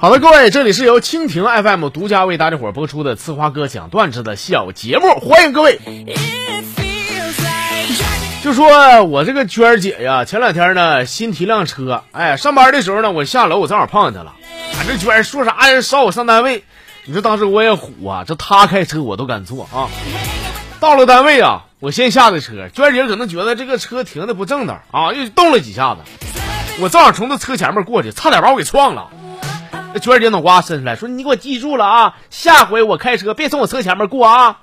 好的，各位，这里是由蜻蜓 FM 独家为大家伙播出的《呲花哥讲段子》的小节目，欢迎各位。就说我这个娟儿姐呀，前两天呢新提辆车，哎，上班的时候呢，我下楼我正好碰见她了。俺这娟儿说啥呀，捎我上单位。你说当时我也虎啊，这她开车我都敢坐啊。到了单位啊，我先下的车，娟儿姐可能觉得这个车停的不正当啊，又动了几下子。我正好从她车前面过去，差点把我给撞了。那娟儿姐脑瓜伸出来说：“你给我记住了啊，下回我开车别从我车前面过啊。”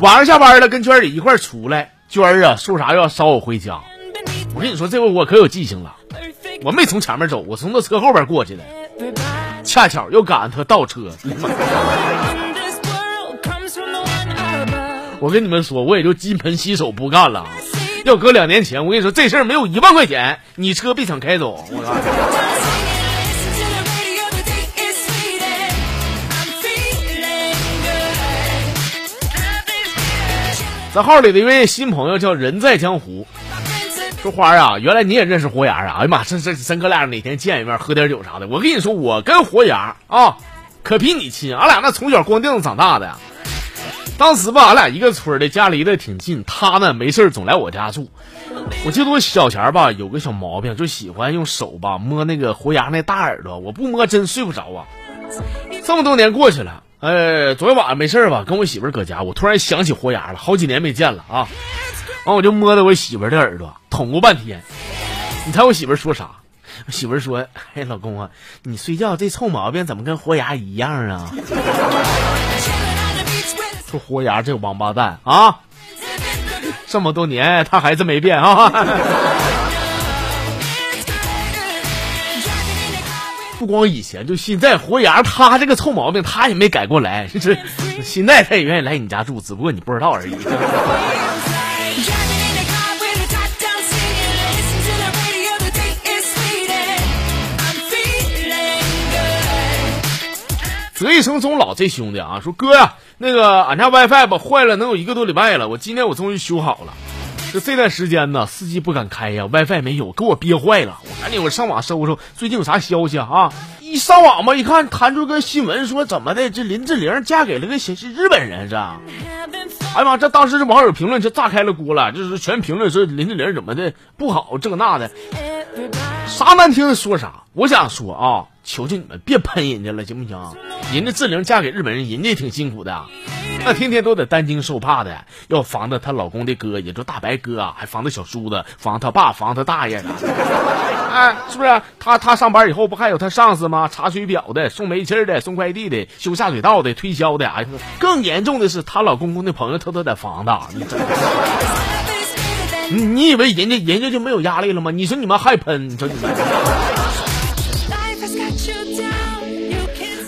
晚上下班了，跟娟儿姐一块出来，娟儿啊说啥要捎我回家。我跟你说，这回我可有记性了，我没从前面走，我从那车后边过去的，恰巧又赶上他倒车。我跟你们说，我也就金盆洗手不干了。要搁两年前，我跟你说这事儿没有一万块钱，你车别想开走。我告诉你。咱号里的一位新朋友叫人在江湖，说花儿啊，原来你也认识活牙啊？哎呀妈，这这咱哥俩哪天见一面喝点酒啥的？我跟你说，我跟活牙啊，可比你亲，俺俩那从小光腚子长大的。当时吧，俺俩一个村的，家离得挺近。他呢，没事总来我家住。我记得我小前吧，有个小毛病，就喜欢用手吧摸那个活牙那大耳朵。我不摸真睡不着啊。这么多年过去了。哎，昨天晚上没事吧？跟我媳妇搁家，我突然想起活牙了，好几年没见了啊！完我就摸着我媳妇的耳朵，捅咕半天。你猜我媳妇说啥？我媳妇说：“哎，老公啊，你睡觉这臭毛病怎么跟活牙一样啊？” 说活牙这个王八蛋啊！这么多年他还是没变啊！不光以前，就现在活牙，他这个臭毛病他也没改过来。就 是现在他也愿意来你家住，只不过你不知道而已。泽一生终老这兄弟啊，说哥呀，那个俺家 WiFi 吧坏了，能有一个多礼拜了。我今天我终于修好了。就这段时间呢，司机不敢开呀，WiFi 没有，给我憋坏了。我赶紧我上网搜搜，最近有啥消息啊？一上网吧，一看弹出个新闻，说怎么的？这林志玲嫁给了个是日本人是？哎呀妈！这当时这网友评论就炸开了锅了，就是全评论说林志玲怎么的不好，这个那的，啥难听的说啥。我想说啊，求求你们别喷人家了，行不行？人家志玲嫁给日本人，人家也挺辛苦的。那天天都得担惊受怕的，要防着她老公的哥，也就大白哥，还防着小叔子，防他爸，防他大爷呢。哎，是不是？他他上班以后不还有他上司吗？查水表的，送煤气的，送快递的，修下水道的，推销的。哎，更严重的是，她老公公的朋友偷偷在防的。你你以为人家人家就没有压力了吗？你说你们还喷？你说你们。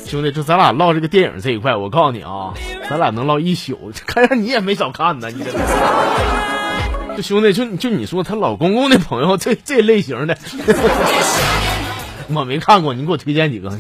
兄弟，就咱俩唠这个电影这一块，我告诉你啊，咱俩能唠一宿。看样你也没少看呢，你这。这兄弟，就就你说她老公公的朋友这这类型的，我没看过，你给我推荐几个，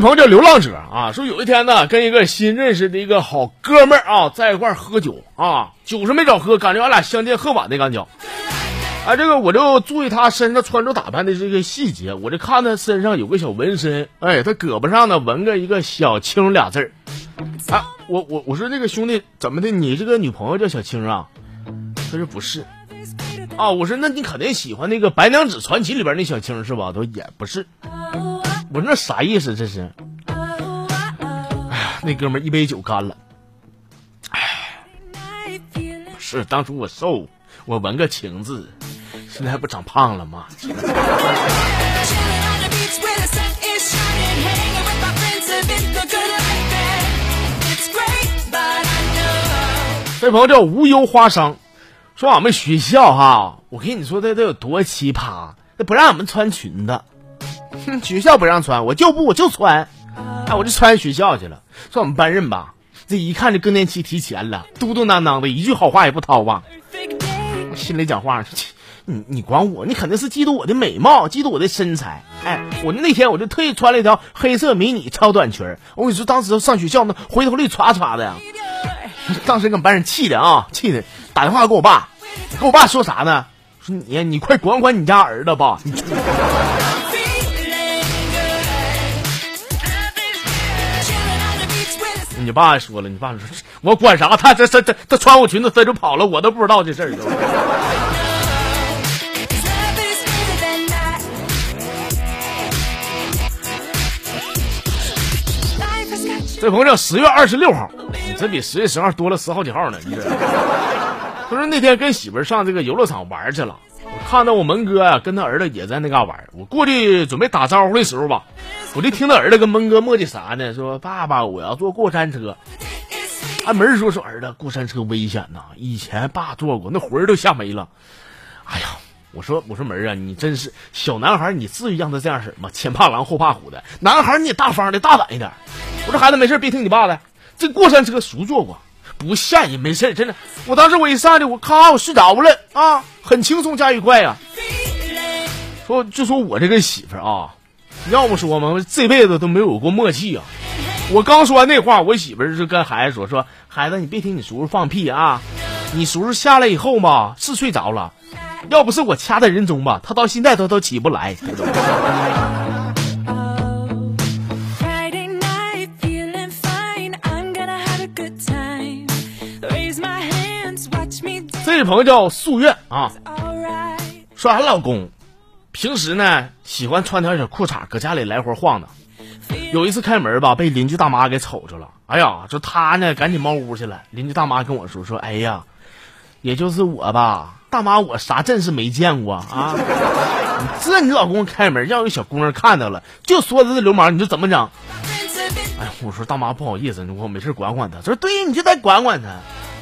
朋友叫流浪者啊，说有一天呢，跟一个新认识的一个好哥们儿啊，在一块喝酒啊，酒是没少喝，感觉俺俩相见恨晚的感觉。啊，这个我就注意他身上穿着打扮的这个细节，我就看他身上有个小纹身，哎，他胳膊上呢纹个一个小青俩字儿。啊，我我我说那个兄弟怎么的？你这个女朋友叫小青啊？他说不是。啊，我说那你肯定喜欢那个《白娘子传奇》里边那小青是吧？都也不是。我说那啥意思？这是？哎呀，那哥们一杯酒干了。哎，是当初我瘦，我纹个情字，现在还不长胖了吗？这朋友叫无忧花商，说俺们学校哈，我跟你说这得有多奇葩，那不让俺们穿裙子。学校不让穿，我就不我就穿，哎，我就穿学校去了。说我们班任吧，这一看这更年期提前了，嘟嘟囔囔的，一句好话也不掏吧。我心里讲话，你你管我，你肯定是嫉妒我的美貌，嫉妒我的身材。哎，我那天我就特意穿了一条黑色迷你超短裙我跟你说，当时上学校那回头率唰唰的呀，当时给班人气的啊，气的打电话给我爸，跟我爸说啥呢？说你你快管管你家儿子吧。你爸说了，你爸说，我管啥？他这这这他穿我裙子他就跑了，我都不知道这事儿。这朋友叫十月二十六号，你这比十月十号多了十好几号呢。你这，他说那天跟媳妇上这个游乐场玩去了，看到我门哥呀跟他儿子也在那嘎玩，我过去准备打招呼的时候吧。我就听他儿子跟蒙哥磨叽啥呢？说爸爸，我要坐过山车。俺门说说儿子，过山车危险呐，以前爸坐过，那魂儿都吓没了。哎呀，我说我说门啊，你真是小男孩，你至于让他这样式吗？前怕狼后怕虎的，男孩你也大方的大胆一点。我说孩子没事，别听你爸的。这过山车熟坐过，不吓人，没事真的。我当时我一上去，我咔我睡着了啊，很轻松加愉快呀。说就说我这个媳妇啊。要不说嘛，这辈子都没有过默契啊！我刚说完那话，我媳妇就跟孩子说：“说孩子，你别听你叔叔放屁啊！你叔叔下来以后嘛，是睡着了，要不是我掐的人中吧，他到现在他都起不来。”位朋友叫夙愿啊，说俺老公。平时呢，喜欢穿条小裤衩搁家里来回晃荡。有一次开门吧，被邻居大妈给瞅着了。哎呀，这他呢，赶紧猫屋去了。邻居大妈跟我说说，哎呀，也就是我吧，大妈我啥阵势没见过啊。这你老公开门，让一小姑娘看到了，就说他是流氓，你说怎么整？哎，我说大妈不好意思，我没事管管他。说对，你就得管管他，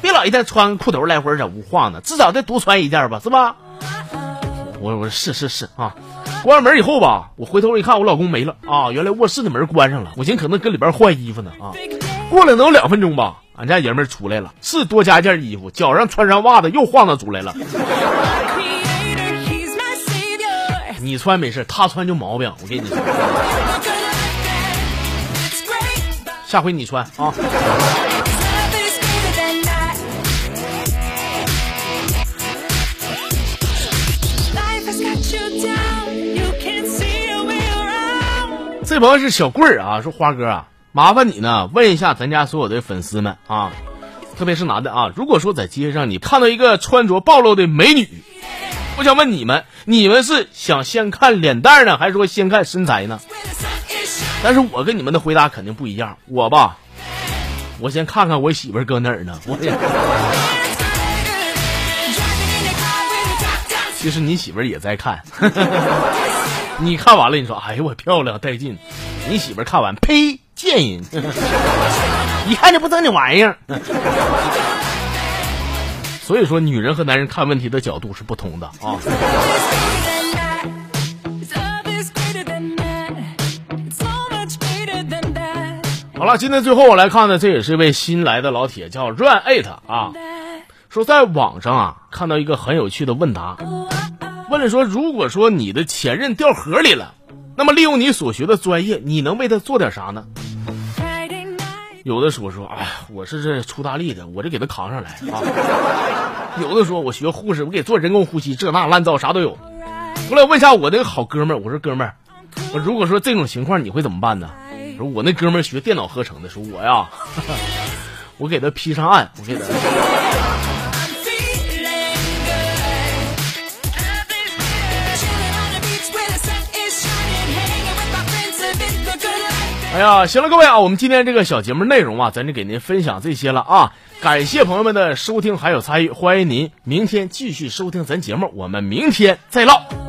别老一天穿裤头来回在屋晃呢，至少得多穿一件吧，是吧？我我是是是啊，关完门以后吧，我回头一看，我老公没了啊！原来卧室的门关上了，我寻思可能搁里边换衣服呢啊！过了能有两分钟吧，俺家爷们出来了，是多加件衣服，脚上穿上袜子又晃荡出来了。你穿没事，他穿就毛病，我跟你说，下回你穿啊。这朋友是小贵儿啊，说花哥啊，麻烦你呢问一下咱家所有的粉丝们啊，特别是男的啊，如果说在街上你看到一个穿着暴露的美女，我想问你们，你们是想先看脸蛋呢，还是说先看身材呢？但是我跟你们的回答肯定不一样，我吧，我先看看我媳妇搁哪儿呢。我其实你媳妇也在看。你看完了，你说，哎呦我漂亮带劲。你媳妇看完，呸，贱人，一看就不整你玩意儿。所以说，女人和男人看问题的角度是不同的啊。好了，今天最后我来看呢，这也是一位新来的老铁，叫 Run It 啊，说在网上啊看到一个很有趣的问答。问了说，如果说你的前任掉河里了，那么利用你所学的专业，你能为他做点啥呢？有的说说，哎，我是这出大力的，我这给他扛上来啊。有的说，我学护士，我给做人工呼吸，这那烂糟啥都有。我来问一下我那个好哥们儿，我说哥们儿，如果说这种情况你会怎么办呢？说我那哥们儿学电脑合成的，说我呀，我给他批上岸，我给他。哎呀，行了，各位啊，我们今天这个小节目内容啊，咱就给您分享这些了啊！感谢朋友们的收听还有参与，欢迎您明天继续收听咱节目，我们明天再唠。